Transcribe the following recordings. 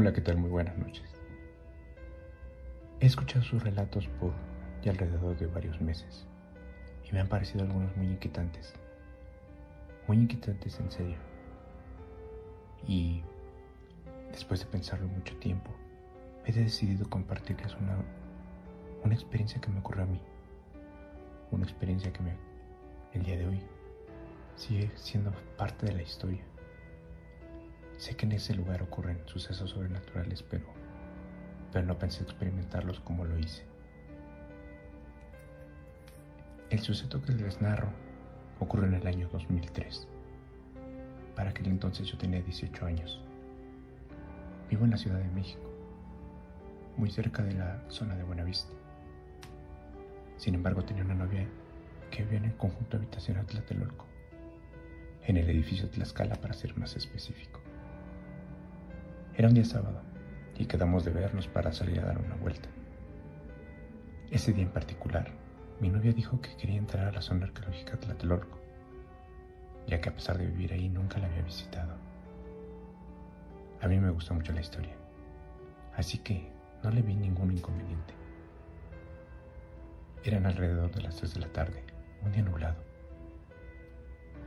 Hola, ¿qué tal? Muy buenas noches. He escuchado sus relatos por ya alrededor de varios meses y me han parecido algunos muy inquietantes. Muy inquietantes en serio. Y después de pensarlo mucho tiempo, he decidido compartirles una, una experiencia que me ocurrió a mí. Una experiencia que me, el día de hoy sigue siendo parte de la historia. Sé que en ese lugar ocurren sucesos sobrenaturales, pero, pero no pensé experimentarlos como lo hice. El suceso que les narro ocurrió en el año 2003. Para aquel entonces yo tenía 18 años. Vivo en la Ciudad de México, muy cerca de la zona de Buenavista. Sin embargo, tenía una novia que vivía en el conjunto habitacional Tlatelolco, en el edificio Tlaxcala para ser más específico. Era un día sábado y quedamos de vernos para salir a dar una vuelta. Ese día en particular, mi novia dijo que quería entrar a la zona arqueológica de Tlatelolco, ya que a pesar de vivir ahí nunca la había visitado. A mí me gusta mucho la historia, así que no le vi ningún inconveniente. Eran alrededor de las 3 de la tarde, un día nublado.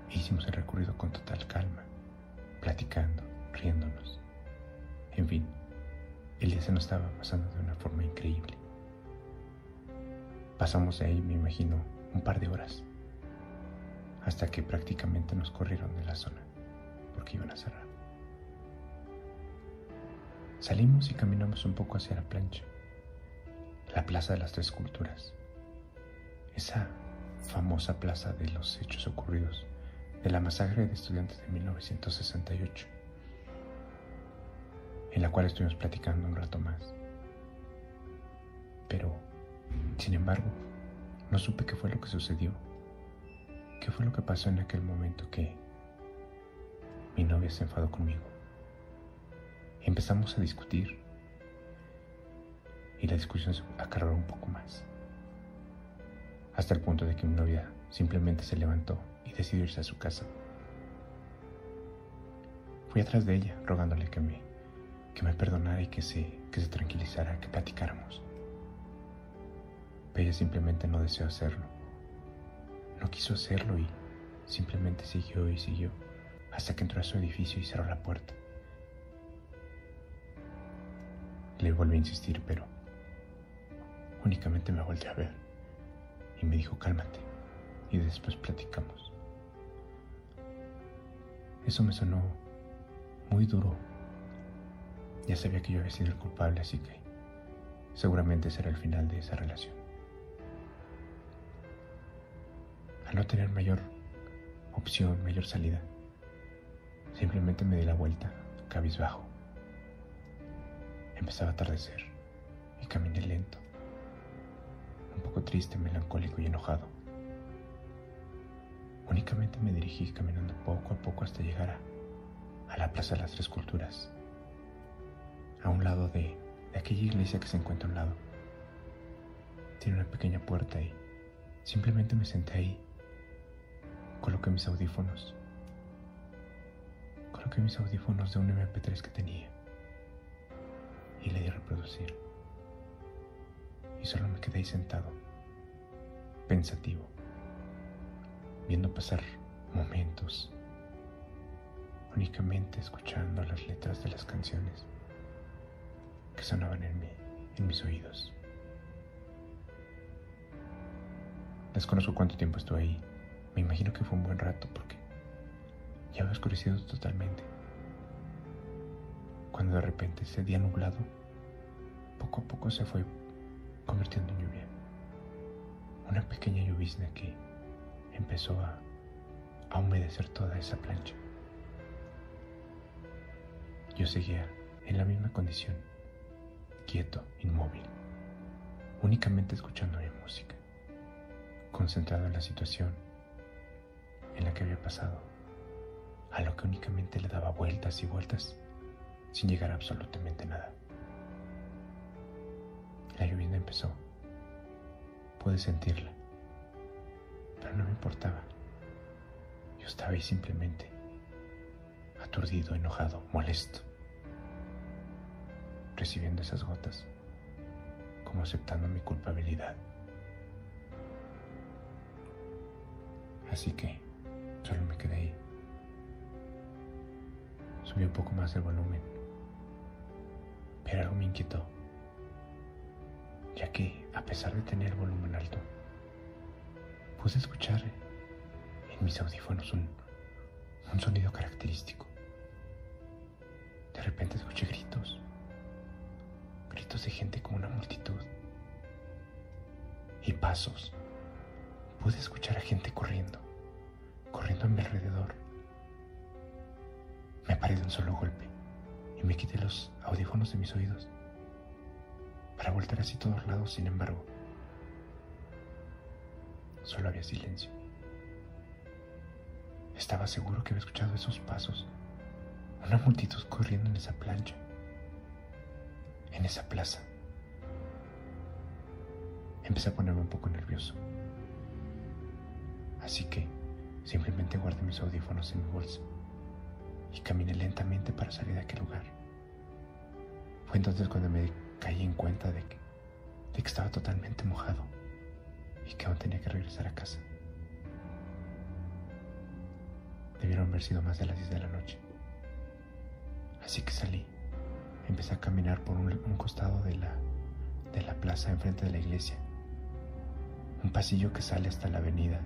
hicimos el recorrido con total calma, platicando, riéndonos. Se nos estaba pasando de una forma increíble. Pasamos de ahí, me imagino, un par de horas, hasta que prácticamente nos corrieron de la zona, porque iban a cerrar. Salimos y caminamos un poco hacia la plancha, la Plaza de las Tres Culturas, esa famosa plaza de los hechos ocurridos de la masacre de estudiantes de 1968 en la cual estuvimos platicando un rato más. Pero, sin embargo, no supe qué fue lo que sucedió. ¿Qué fue lo que pasó en aquel momento que mi novia se enfadó conmigo? Empezamos a discutir y la discusión se acarreó un poco más. Hasta el punto de que mi novia simplemente se levantó y decidió irse a su casa. Fui atrás de ella rogándole que me que me perdonara y que se, que se tranquilizara, que platicáramos. Pero ella simplemente no deseó hacerlo. No quiso hacerlo y simplemente siguió y siguió hasta que entró a su edificio y cerró la puerta. Le volví a insistir, pero únicamente me volteé a ver y me dijo cálmate y después platicamos. Eso me sonó muy duro ya sabía que yo había sido el culpable, así que seguramente será el final de esa relación. Al no tener mayor opción, mayor salida, simplemente me di la vuelta, cabizbajo. Empezaba a atardecer y caminé lento, un poco triste, melancólico y enojado. Únicamente me dirigí caminando poco a poco hasta llegar a, a la Plaza de las Tres Culturas a un lado de, aquella iglesia que se encuentra a un lado. Tiene una pequeña puerta y simplemente me senté ahí. Coloqué mis audífonos. Coloqué mis audífonos de un MP3 que tenía y le di a reproducir. Y solo me quedé ahí sentado, pensativo, viendo pasar momentos, únicamente escuchando las letras de las canciones que sonaban en, mí, en mis oídos. Desconozco cuánto tiempo estuve ahí. Me imagino que fue un buen rato porque ya había oscurecido totalmente. Cuando de repente ese día nublado poco a poco se fue convirtiendo en lluvia. Una pequeña llovizna que empezó a, a humedecer toda esa plancha. Yo seguía en la misma condición quieto, inmóvil, únicamente escuchando mi música, concentrado en la situación en la que había pasado, a lo que únicamente le daba vueltas y vueltas sin llegar a absolutamente nada. La lluvia empezó. Pude sentirla, pero no me importaba. Yo estaba ahí simplemente, aturdido, enojado, molesto. Recibiendo esas gotas, como aceptando mi culpabilidad. Así que solo me quedé ahí. Subí un poco más el volumen, pero algo me inquietó, ya que a pesar de tener el volumen alto, pude escuchar en mis audífonos un, un sonido característico. De repente escuché gritos, gritos de gente como una multitud y pasos. Pude escuchar a gente corriendo, corriendo a mi alrededor. Me paré de un solo golpe y me quité los audífonos de mis oídos para voltar así todos lados, sin embargo. Solo había silencio. Estaba seguro que había escuchado esos pasos. Una multitud corriendo en esa plancha. En esa plaza. Empecé a ponerme un poco nervioso. Así que simplemente guardé mis audífonos en mi bolsa y caminé lentamente para salir de aquel lugar. Fue entonces cuando me caí en cuenta de que, de que estaba totalmente mojado y que aún tenía que regresar a casa. Debieron haber sido más de las 10 de la noche. Así que salí. Empecé a caminar por un, costado de la, de la plaza enfrente de la iglesia. Un pasillo que sale hasta la avenida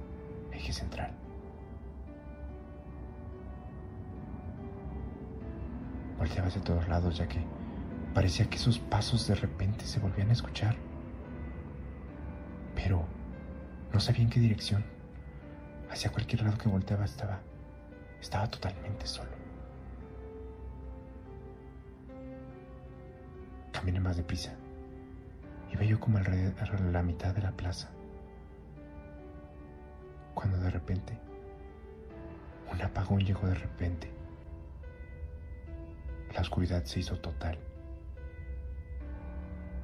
Eje Central. Volteaba hacia todos lados ya que parecía que sus pasos de repente se volvían a escuchar. Pero no sabía en qué dirección. Hacia cualquier lado que volteaba estaba estaba totalmente solo. Caminé más deprisa y veía como alrededor la mitad de la plaza. Cuando de repente un apagón llegó de repente. La oscuridad se hizo total.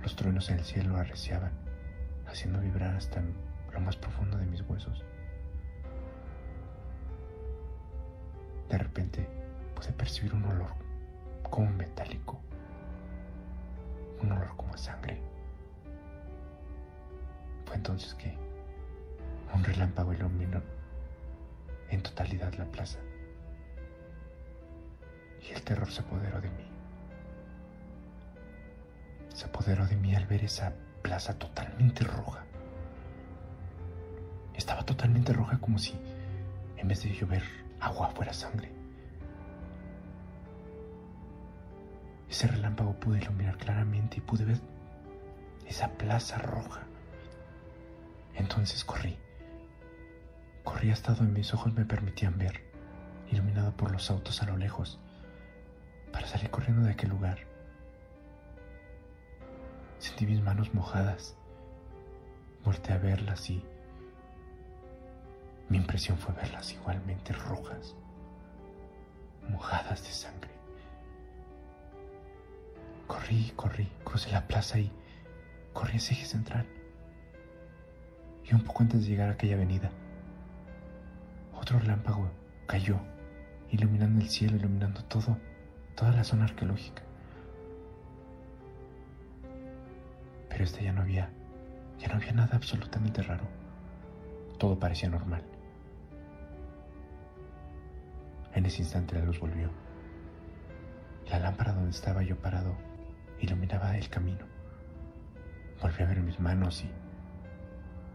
Los truenos en el cielo arreciaban, haciendo vibrar hasta lo más profundo de mis huesos. De repente pude percibir un olor como metálico, un olor como sangre. Fue entonces que un relámpago iluminó en totalidad la plaza y el terror se apoderó de mí. Se apoderó de mí al ver esa plaza totalmente roja. Estaba totalmente roja como si en vez de llover agua fuera sangre. Ese relámpago pude iluminar claramente y pude ver esa plaza roja. Entonces corrí. Corrí hasta donde mis ojos me permitían ver, iluminado por los autos a lo lejos, para salir corriendo de aquel lugar. Sentí mis manos mojadas. Volté a verlas y mi impresión fue verlas igualmente rojas, mojadas de sangre. Corrí, corrí, crucé la plaza y corrí hacia eje central. Y un poco antes de llegar a aquella avenida, otro relámpago cayó, iluminando el cielo, iluminando todo, toda la zona arqueológica. Pero este ya no había, ya no había nada absolutamente raro. Todo parecía normal. En ese instante la luz volvió. La lámpara donde estaba yo parado iluminaba el camino. Volví a ver mis manos y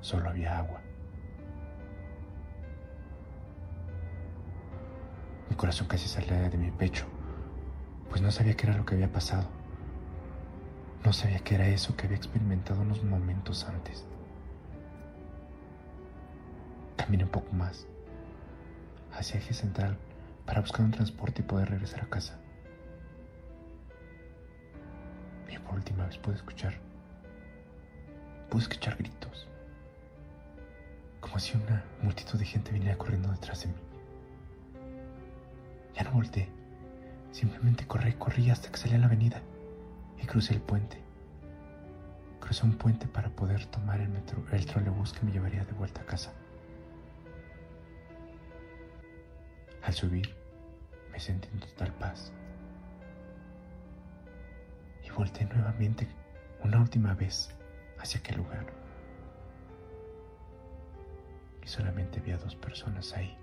solo había agua. Mi corazón casi salía de mi pecho, pues no sabía qué era lo que había pasado. No sabía qué era eso que había experimentado unos momentos antes. Caminé un poco más hacia eje central para buscar un transporte y poder regresar a casa. Por última vez pude escuchar, pude escuchar gritos, como si una multitud de gente viniera corriendo detrás de mí. Ya no volteé, simplemente corrí, corrí hasta que salí a la avenida y crucé el puente. Crucé un puente para poder tomar el, metro, el trolebús que me llevaría de vuelta a casa. Al subir, me sentí en total paz. Volteé nuevamente una última vez hacia aquel lugar. Y solamente vi a dos personas ahí.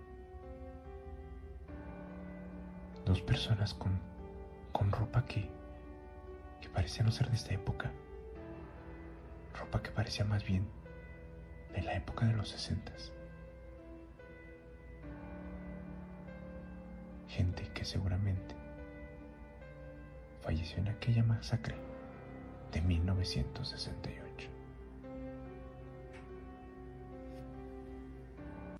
Dos personas con, con ropa que, que parecía no ser de esta época. Ropa que parecía más bien de la época de los sesentas. Gente que seguramente falleció en aquella masacre de 1968.